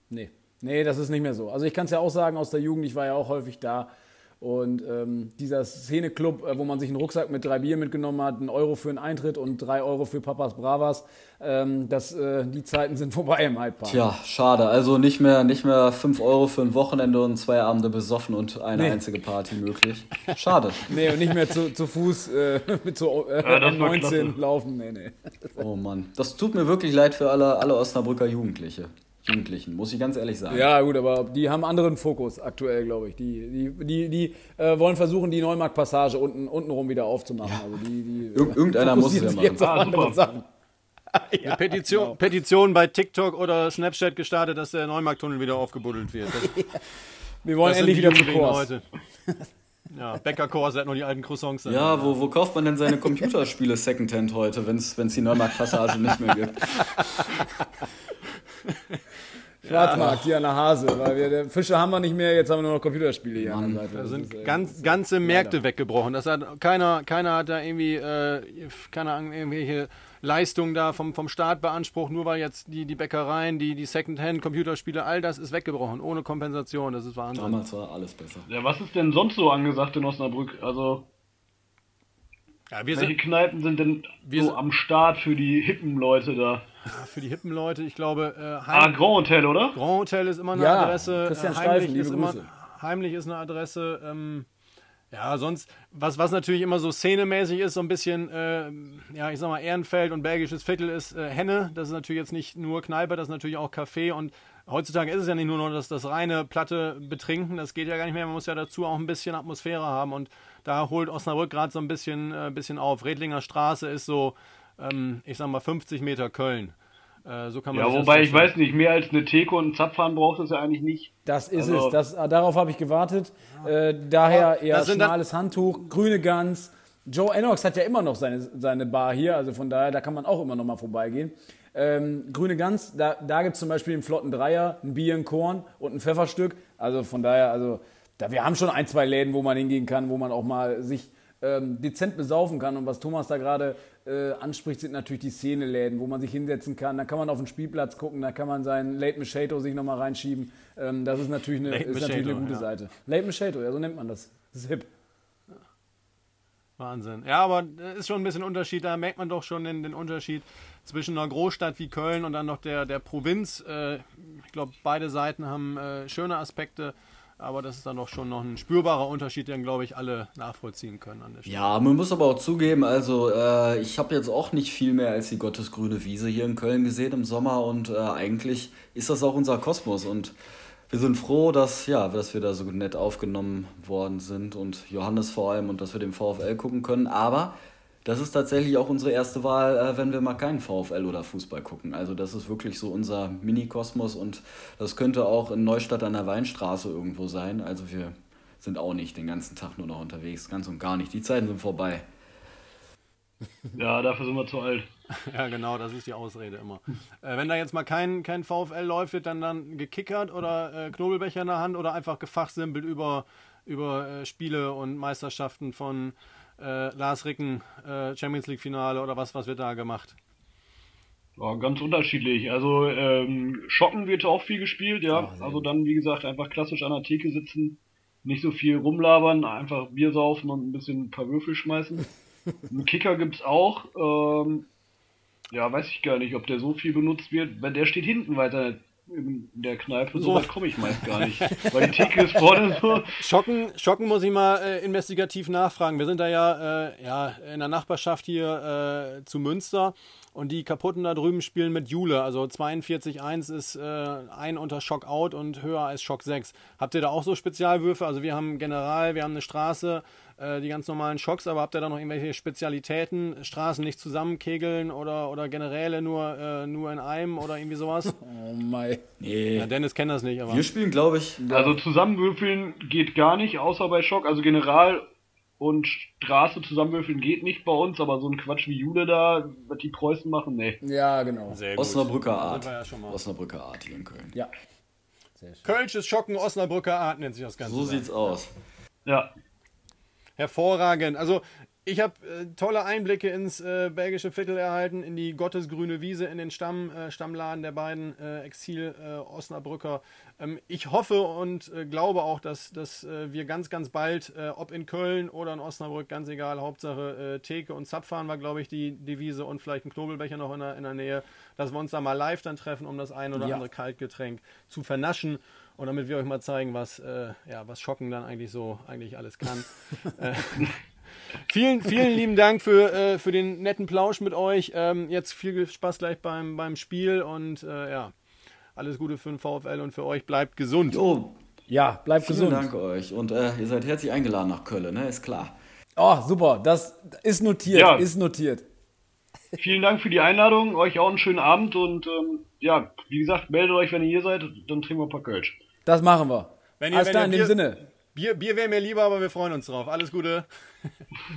Nee, nee, das ist nicht mehr so. Also ich kann es ja auch sagen aus der Jugend, ich war ja auch häufig da und ähm, dieser Szeneclub, äh, wo man sich einen Rucksack mit drei Bier mitgenommen hat, einen Euro für einen Eintritt und drei Euro für Papas Bravas, ähm, das, äh, die Zeiten sind vorbei im Hyde Park. Tja, schade. Also nicht mehr, nicht mehr fünf Euro für ein Wochenende und zwei Abende besoffen und eine nee. einzige Party möglich. Schade. nee, und nicht mehr zu, zu Fuß äh, mit so äh, ja, 19 laufen. Nee, nee. Oh Mann. Das tut mir wirklich leid für alle, alle Osnabrücker Jugendliche. Jugendlichen, muss ich ganz ehrlich sagen. Ja, gut, aber die haben anderen Fokus aktuell, glaube ich. Die, die, die, die äh, wollen versuchen, die Neumarkt-Passage unten, untenrum wieder aufzumachen. Ja. Also die, die, Ir irgendeiner muss es ja machen. Jetzt ah, andere Sachen. ja, Petition, genau. Petition bei TikTok oder Snapchat gestartet, dass der Neumarkttunnel wieder aufgebuddelt wird. Das, Wir wollen endlich wieder zu Kurs. Heute. Ja, Bäcker Kurs, hat noch die alten Croissants. Ja, wo, wo kauft man denn seine Computerspiele Secondhand heute, wenn es die Neumarkt-Passage nicht mehr gibt? Schwarzmarkt hier an der Hase, weil wir Fische haben wir nicht mehr, jetzt haben wir nur noch Computerspiele hier Mann, an der Seite. Da sind ist, ganz, ganze Märkte leider. weggebrochen. Das hat keiner, keiner hat da irgendwie, äh, keine Ahnung, irgendwelche Leistungen da vom, vom Staat beansprucht, nur weil jetzt die, die Bäckereien, die, die Secondhand, Computerspiele, all das ist weggebrochen, ohne Kompensation. Das ist Wahnsinn. Damals war alles besser. Ja, was ist denn sonst so angesagt in Osnabrück? Also. Ja, welche sind, Kneipen sind denn so am Start für die hippen Leute da? Für die hippen Leute, ich glaube. Äh, ah, Grand Hotel, oder? Grand Hotel ist immer eine ja, Adresse. Christian äh, heimlich, Steifen, ist immer, heimlich ist eine Adresse. Ähm, ja, sonst, was, was natürlich immer so szenemäßig ist, so ein bisschen, äh, ja, ich sag mal, Ehrenfeld und Belgisches Viertel ist äh, Henne. Das ist natürlich jetzt nicht nur Kneipe, das ist natürlich auch Café. Und heutzutage ist es ja nicht nur noch das, das reine platte Betrinken, das geht ja gar nicht mehr. Man muss ja dazu auch ein bisschen Atmosphäre haben. Und da holt Osnabrück gerade so ein bisschen, äh, bisschen auf. Redlinger Straße ist so, ähm, ich sag mal, 50 Meter Köln. Äh, so kann man ja, wobei ich weiß nicht, mehr als eine Theke und ein Zapfhahn braucht es ja eigentlich nicht. Das ist also, es, das, darauf habe ich gewartet. Äh, daher eher schmales Handtuch, grüne Gans. Joe Enox hat ja immer noch seine, seine Bar hier, also von daher, da kann man auch immer noch mal vorbeigehen. Ähm, grüne Gans, da, da gibt es zum Beispiel einen flotten Dreier, ein Bier, ein Korn und ein Pfefferstück. Also von daher, also da, wir haben schon ein, zwei Läden, wo man hingehen kann, wo man auch mal sich ähm, dezent besaufen kann. Und was Thomas da gerade äh, anspricht, sind natürlich die Szeneläden, wo man sich hinsetzen kann. Da kann man auf den Spielplatz gucken, da kann man seinen Late Machado sich nochmal reinschieben. Ähm, das ist natürlich eine, ist natürlich eine gute ja. Seite. Late Machado, ja, so nennt man das. Das ist hip. Wahnsinn. Ja, aber ist schon ein bisschen Unterschied. Da merkt man doch schon den, den Unterschied zwischen einer Großstadt wie Köln und dann noch der, der Provinz. Äh, ich glaube, beide Seiten haben äh, schöne Aspekte. Aber das ist dann doch schon noch ein spürbarer Unterschied, den, glaube ich, alle nachvollziehen können an der. Ja, man muss aber auch zugeben, also äh, ich habe jetzt auch nicht viel mehr als die Gottesgrüne Wiese hier in Köln gesehen im Sommer und äh, eigentlich ist das auch unser Kosmos und wir sind froh, dass, ja, dass wir da so nett aufgenommen worden sind und Johannes vor allem und dass wir den VfL gucken können. Aber das ist tatsächlich auch unsere erste Wahl, äh, wenn wir mal keinen VfL oder Fußball gucken. Also das ist wirklich so unser Mini-Kosmos und das könnte auch in Neustadt an der Weinstraße irgendwo sein. Also wir sind auch nicht den ganzen Tag nur noch unterwegs, ganz und gar nicht. Die Zeiten sind vorbei. Ja, dafür sind wir zu alt. Ja, genau, das ist die Ausrede immer. äh, wenn da jetzt mal kein, kein VfL läuft, wird dann dann gekickert oder äh, Knobelbecher in der Hand oder einfach gefachsimpelt über, über äh, Spiele und Meisterschaften von äh, Lars Ricken äh, Champions League Finale oder was, was wird da gemacht? Ja, ganz unterschiedlich. Also ähm, Schocken wird auch viel gespielt, ja. Oh, also dann, wie gesagt, einfach klassisch an der Theke sitzen, nicht so viel rumlabern, einfach Bier saufen und ein bisschen ein paar Würfel schmeißen. Einen Kicker gibt's auch. Ähm, ja, weiß ich gar nicht, ob der so viel benutzt wird, weil der steht hinten weiter in der Kneipe, so weit komme ich meist gar nicht. Weil die Theke ist vorne so. Schocken, Schocken muss ich mal äh, investigativ nachfragen. Wir sind da ja, äh, ja in der Nachbarschaft hier äh, zu Münster und die kaputten da drüben spielen mit Jule. Also 42,1 ist äh, ein unter Schock out und höher als Schock 6. Habt ihr da auch so Spezialwürfe? Also wir haben General, wir haben eine Straße, äh, die ganz normalen Schocks, aber habt ihr da noch irgendwelche Spezialitäten? Straßen nicht zusammenkegeln oder, oder Generäle nur, äh, nur in einem oder irgendwie sowas? Oh mein. Nee. Ja, Dennis kennt das nicht, aber. Wir spielen, glaube ich. Also zusammenwürfeln geht gar nicht, außer bei Schock. Also General und Straße zusammenwürfeln geht nicht bei uns, aber so ein Quatsch wie Jule da, was die Preußen machen, nee. Ja, genau. Sehr Osnabrücker Art. Ja Osnabrücker Art hier in Köln. Ja. Kölsches Schocken, Osnabrücker Art nennt sich das Ganze. So sieht's aus. Ja hervorragend. Also ich habe äh, tolle Einblicke ins äh, belgische Viertel erhalten, in die Gottesgrüne Wiese, in den Stamm, äh, Stammladen der beiden äh, Exil-Osnabrücker. Ähm, ich hoffe und äh, glaube auch, dass, dass äh, wir ganz, ganz bald, ob in Köln oder in Osnabrück, ganz egal, Hauptsache Theke und Zapfahren war, glaube ich, die Devise und vielleicht ein Knobelbecher noch in der, in der Nähe, dass wir uns da mal live dann treffen, um das ein oder ja. andere Kaltgetränk zu vernaschen. Und damit wir euch mal zeigen, was, äh, ja, was Schocken dann eigentlich so eigentlich alles kann. äh, vielen, vielen lieben Dank für, äh, für den netten Plausch mit euch. Ähm, jetzt viel Spaß gleich beim, beim Spiel und äh, ja, alles Gute für den VfL und für euch. Bleibt gesund. Jo, Ja, bleibt vielen gesund. Dank euch. Und äh, ihr seid herzlich eingeladen nach Köln, ne? Ist klar. Oh, super. Das ist notiert. Ja. Ist notiert. Vielen Dank für die Einladung, euch auch einen schönen Abend und ähm, ja, wie gesagt, meldet euch, wenn ihr hier seid, dann trinken wir ein paar Kölsch. Das machen wir. Wenn ihr- Alles wenn klar, in dem Bier- Sinne. Bier, Bier wäre mir lieber, aber wir freuen uns drauf. Alles Gute.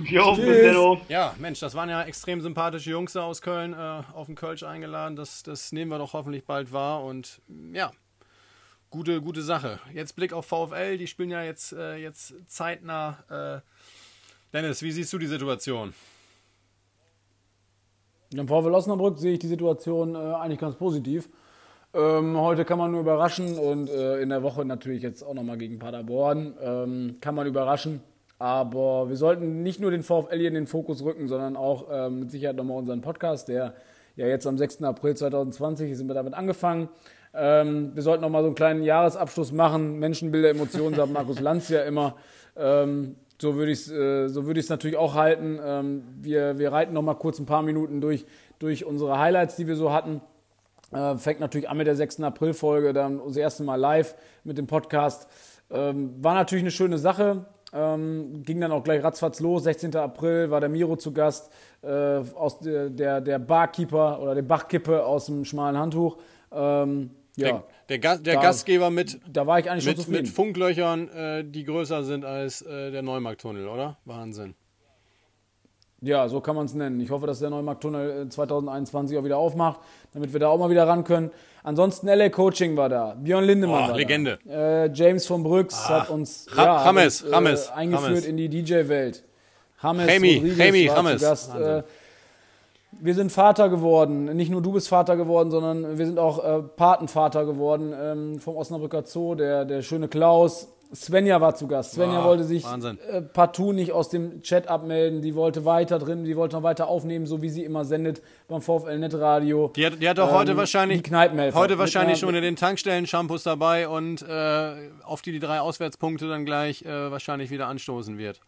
Jo, bis. Ja, Mensch, das waren ja extrem sympathische Jungs da aus Köln äh, auf den Kölsch eingeladen. Das, das nehmen wir doch hoffentlich bald wahr und ja, gute, gute Sache. Jetzt Blick auf VfL, die spielen ja jetzt, äh, jetzt zeitnah. Äh, Dennis, wie siehst du die Situation? Im VfL Osnabrück sehe ich die Situation äh, eigentlich ganz positiv. Ähm, heute kann man nur überraschen und äh, in der Woche natürlich jetzt auch nochmal gegen Paderborn. Ähm, kann man überraschen. Aber wir sollten nicht nur den VfL hier in den Fokus rücken, sondern auch ähm, mit Sicherheit nochmal unseren Podcast, der ja jetzt am 6. April 2020 sind wir damit angefangen. Ähm, wir sollten nochmal so einen kleinen Jahresabschluss machen. Menschenbilder, Emotionen, sagt Markus Lanz ja immer. Ähm, so würde ich es äh, so ich's natürlich auch halten. Ähm, wir, wir reiten noch mal kurz ein paar Minuten durch, durch unsere Highlights, die wir so hatten. Äh, fängt natürlich an mit der 6. April-Folge, dann das erste Mal live mit dem Podcast. Ähm, war natürlich eine schöne Sache. Ähm, ging dann auch gleich ratzfatz los. 16. April war der Miro zu Gast, äh, aus der, der, der Barkeeper oder der Bachkippe aus dem schmalen Handtuch. Ähm, ja, Der, der, der Da- Gastgeber mit, da war ich eigentlich mit, mit Funklöchern, äh, die größer sind als äh, der Neumarkttunnel, oder? Wahnsinn. Ja, so kann man es nennen. Ich hoffe, dass der Neumarkttunnel äh, 2021 auch wieder aufmacht, damit wir da auch mal wieder ran können. Ansonsten LA Coaching war da, Björn Lindemann Oh, war Legende. da. Äh, James von Brüx hat uns, Ra- hat James, uns, James, äh, eingeführt James. in die DJ-Welt. James Remy, Rodriguez Remy, war James. zu Gast. Äh, wir sind Vater geworden. Nicht nur du bist Vater geworden, sondern wir sind auch äh, Patenvater geworden ähm, vom Osnabrücker Zoo. Der, der schöne Klaus. Svenja war zu Gast. Svenja Ah, wollte sich äh, partout nicht aus dem Chat abmelden. Die wollte weiter drin, die wollte noch weiter aufnehmen, so wie sie immer sendet beim VfL Netradio. Die hat, die hat doch heute Ähm, wahrscheinlich, die Kneipenhelfer. heute wahrscheinlich schon in den Tankstellen-Shampoos dabei und äh, auf die die drei Auswärtspunkte dann gleich äh, wahrscheinlich wieder anstoßen wird.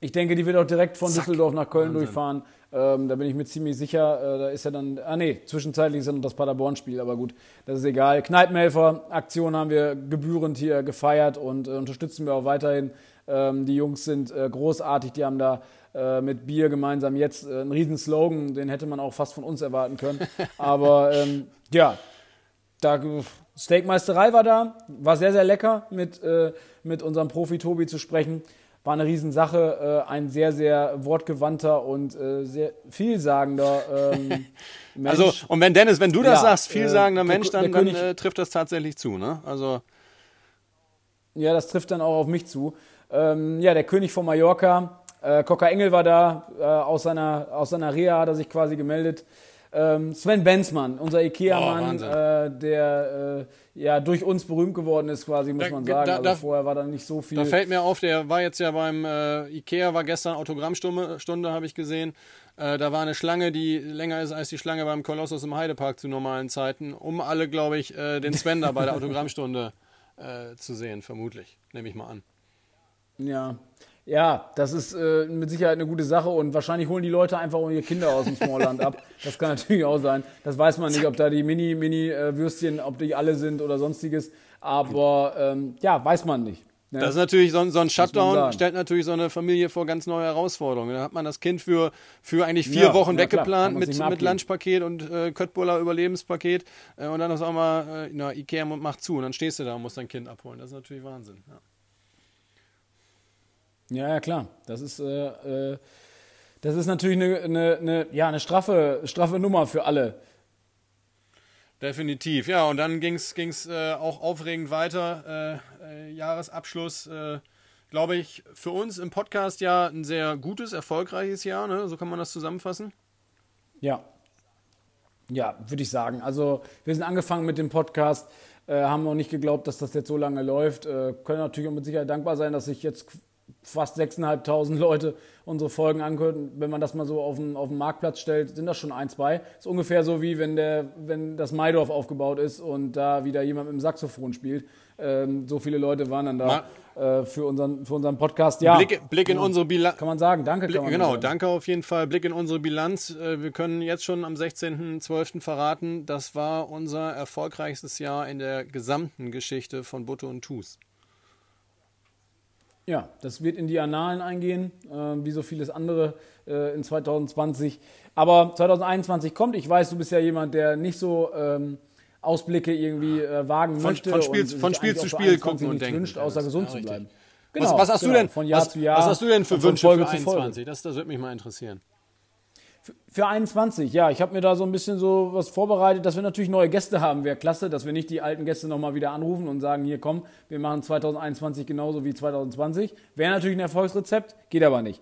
Ich denke, die wird auch direkt von Zack. Düsseldorf nach Köln Wahnsinn. durchfahren. Ähm, da bin ich mir ziemlich sicher. Äh, da ist ja dann, ah nee, zwischenzeitlich ist ja noch das Paderborn-Spiel, aber gut, das ist egal. Kneipenhelfer-Aktion haben wir gebührend hier gefeiert und äh, unterstützen wir auch weiterhin. Ähm, die Jungs sind äh, großartig, die haben da äh, mit Bier gemeinsam jetzt äh, einen riesen Slogan, den hätte man auch fast von uns erwarten können. Aber ähm, ja, da Steakmeisterei war da, war sehr, sehr lecker mit, äh, mit unserem Profi Tobi zu sprechen. War eine Riesensache, äh, ein sehr, sehr wortgewandter und äh, sehr vielsagender ähm, Mensch. Also, und wenn Dennis, wenn du das Ja, sagst, vielsagender äh, Mensch, dann, dann äh, trifft das tatsächlich zu, ne? Also, Ja, das trifft dann auch auf mich zu. Ähm, ja, der König von Mallorca, äh, Cocker Engel war da, äh, aus, seiner, aus seiner Reha hat er sich quasi gemeldet. Ähm, Sven Benzmann, unser Oh, Ikea-Mann, Wahnsinn. äh, der äh, ja durch uns berühmt geworden ist, quasi, muss Da- man sagen. da- also vorher war da nicht so viel. Da fällt mir auf, der war jetzt ja beim äh, Ikea, war gestern Autogrammstunde, Stunde, habe ich gesehen. Äh, da war eine Schlange, die länger ist als die Schlange beim Kolossus im Heidepark zu normalen Zeiten, um alle, glaube ich, äh, den Sven da bei der Autogrammstunde äh, zu sehen, vermutlich. Nehme ich mal an. Ja, ja, das ist äh, mit Sicherheit eine gute Sache und wahrscheinlich holen die Leute einfach auch ihre Kinder aus dem Smallland ab. Das kann natürlich auch sein. Das weiß man nicht, ob da die Mini-Mini-Würstchen, ob die alle sind oder sonstiges. Aber ähm, ja, weiß man nicht. Ne? Das ist natürlich so, ein- so ein Shutdown, stellt natürlich so eine Familie vor ganz neue Herausforderungen. Da hat man das Kind für, für eigentlich vier Ja, Wochen klar, weggeplant mit, mit. Lunchpaket und äh, Köttbuller Überlebenspaket äh, und dann auf einmal, äh, na, Ikea macht zu und dann stehst du da und musst dein Kind abholen. Das ist natürlich Wahnsinn. Ja. Ja, ja, klar. Das ist, äh, äh, das ist natürlich eine, eine, eine, ja, eine straffe, straffe Nummer für alle. Definitiv, ja. Und dann ging es äh, auch aufregend weiter. Äh, äh, Jahresabschluss, äh, glaube ich, für uns im Podcast ja ein sehr gutes, erfolgreiches Jahr. Ne? So kann man das zusammenfassen. Ja. Ja, würde ich sagen. Also, wir sind angefangen mit dem Podcast, äh, haben noch nicht geglaubt, dass das jetzt so lange läuft. Äh, können natürlich auch mit Sicherheit dankbar sein, dass sich jetzt fast 6.500 Leute unsere Folgen anhören. Wenn man das mal so auf den, auf den Marktplatz stellt, sind das schon ein, zwei. Ist ungefähr so wie wenn, der, wenn das Maidorf aufgebaut ist und da wieder jemand mit dem Saxophon spielt. Ähm, so viele Leute waren dann da äh, für, unseren, für unseren Podcast. Ja, Blick, Blick in unsere Bilanz. Kann man sagen, danke. Blick, genau, sagen. danke auf jeden Fall. Blick in unsere Bilanz. Äh, wir können jetzt schon am 16.12. verraten, das war unser erfolgreichstes Jahr in der gesamten Geschichte von Butte und Tus. Ja, das wird in die Annalen eingehen, äh, wie so vieles andere äh, in 2020. Aber 2021 kommt. Ich weiß, du bist ja jemand, der nicht so ähm, Ausblicke irgendwie äh, wagen von, möchte. Von Spiel, von Spiel zu Spiel gucken und denken. Wünscht, außer gesund ja, zu bleiben. Genau, was, was, hast genau, du denn von Jahr was, zu Jahr? Was hast du denn für Wünsche für 21? Das, das würde mich mal interessieren. Für 21, ja, ich habe mir da so ein bisschen so was vorbereitet, dass wir natürlich neue Gäste haben, wäre klasse, dass wir nicht die alten Gäste nochmal wieder anrufen und sagen, hier komm, wir machen 2021 genauso wie 2020. Wäre natürlich ein Erfolgsrezept, geht aber nicht.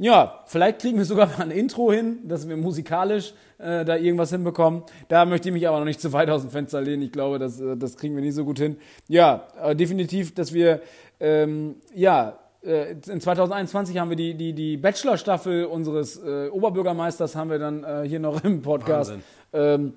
Ja, vielleicht kriegen wir sogar mal ein Intro hin, dass wir musikalisch äh, da irgendwas hinbekommen. Da möchte ich mich aber noch nicht zu weit aus dem Fenster lehnen. Ich glaube, das, äh, das kriegen wir nicht so gut hin. Ja, äh, definitiv, dass wir, ähm, ja, in 2021 haben wir die, die, die Bachelor-Staffel unseres äh, Oberbürgermeisters haben wir dann äh, hier noch im Podcast. Ähm,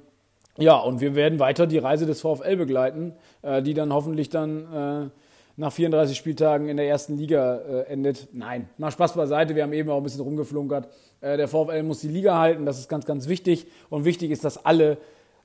ja, und wir werden weiter die Reise des VfL begleiten, äh, die dann hoffentlich dann äh, nach 34 Spieltagen in der ersten Liga äh, endet. Nein, mal Spaß beiseite, wir haben eben auch ein bisschen rumgeflunkert. der VfL muss die Liga halten, das ist ganz, ganz wichtig. Und wichtig ist, dass alle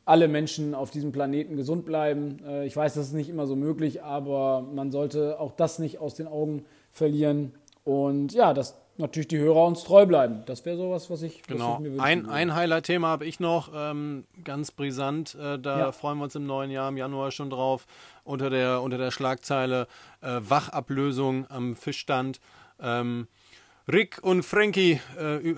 alle Menschen auf diesem Planeten gesund bleiben. ich weiß, das ist nicht immer so möglich, aber man sollte auch das nicht aus den Augen verlieren. Und ja, dass natürlich die Hörer uns treu bleiben. Das wäre sowas, was ich, genau. was ich mir Ein, ein Highlight-Thema habe ich noch, ähm, ganz brisant. Äh, da ja. freuen wir uns im neuen Jahr, im Januar schon drauf, unter der, unter der Schlagzeile äh, Wachablösung am Fischstand. Ähm, Rick und Frankie äh,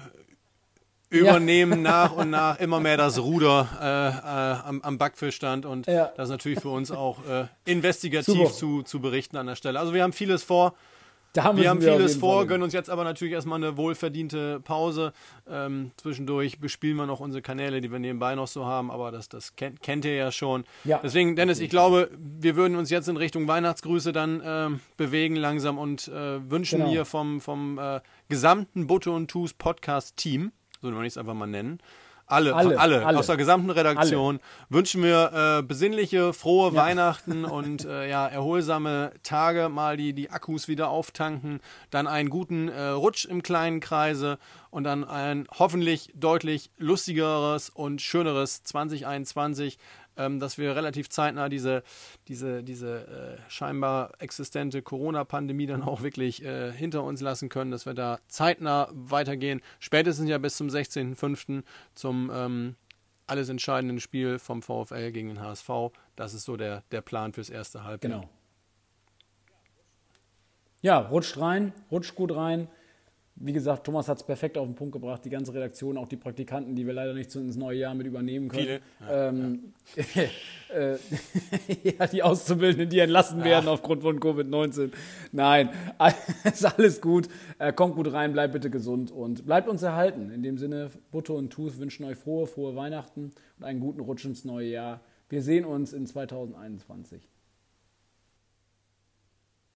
übernehmen ja. nach und nach immer mehr das Ruder äh, äh, am, am, Backfischstand und ja. das ist natürlich für uns auch äh, investigativ zu, zu berichten an der Stelle. Also wir haben vieles vor. Wir haben wir vieles vor, gönnen uns jetzt aber natürlich erstmal eine wohlverdiente Pause. Ähm, zwischendurch bespielen wir noch unsere Kanäle, die wir nebenbei noch so haben, aber das, das kennt, kennt ihr ja schon. Ja. Deswegen, Dennis, ich glaube, wir würden uns jetzt in Richtung Weihnachtsgrüße dann ähm, bewegen langsam und äh, wünschen genau. hier vom, vom äh, gesamten Butte und Tus Podcast-Team so wollen wir es einfach mal nennen. Alle, alle, alle, alle, aus der gesamten Redaktion alle. wünschen wir äh, besinnliche, frohe ja. Weihnachten und äh, ja, erholsame Tage, mal die, die Akkus wieder auftanken, dann einen guten äh, Rutsch im kleinen Kreise und dann ein hoffentlich deutlich lustigeres und schöneres 2021 ähm, dass wir relativ zeitnah diese, diese, diese äh, scheinbar existente Corona-Pandemie dann auch wirklich äh, hinter uns lassen können, dass wir da zeitnah weitergehen. Spätestens ja bis zum 16.05. zum ähm, alles entscheidenden Spiel vom VfL gegen den HSV. Das ist so der, der Plan fürs erste Halbjahr. Genau. Ja, rutscht rein, rutscht gut rein. Wie gesagt, Thomas hat es perfekt auf den Punkt gebracht. Die ganze Redaktion, auch die Praktikanten, die wir leider nicht ins neue Jahr mit übernehmen können. Viele. Ja, ähm, ja. äh, ja, die Auszubildenden, die entlassen werden aufgrund von Covid-19. Nein, ist alles gut. Äh, kommt gut rein, bleibt bitte gesund und bleibt uns erhalten. In dem Sinne, Butter und Tooth wünschen euch frohe, frohe Weihnachten und einen guten Rutsch ins neue Jahr. Wir sehen uns in 2021.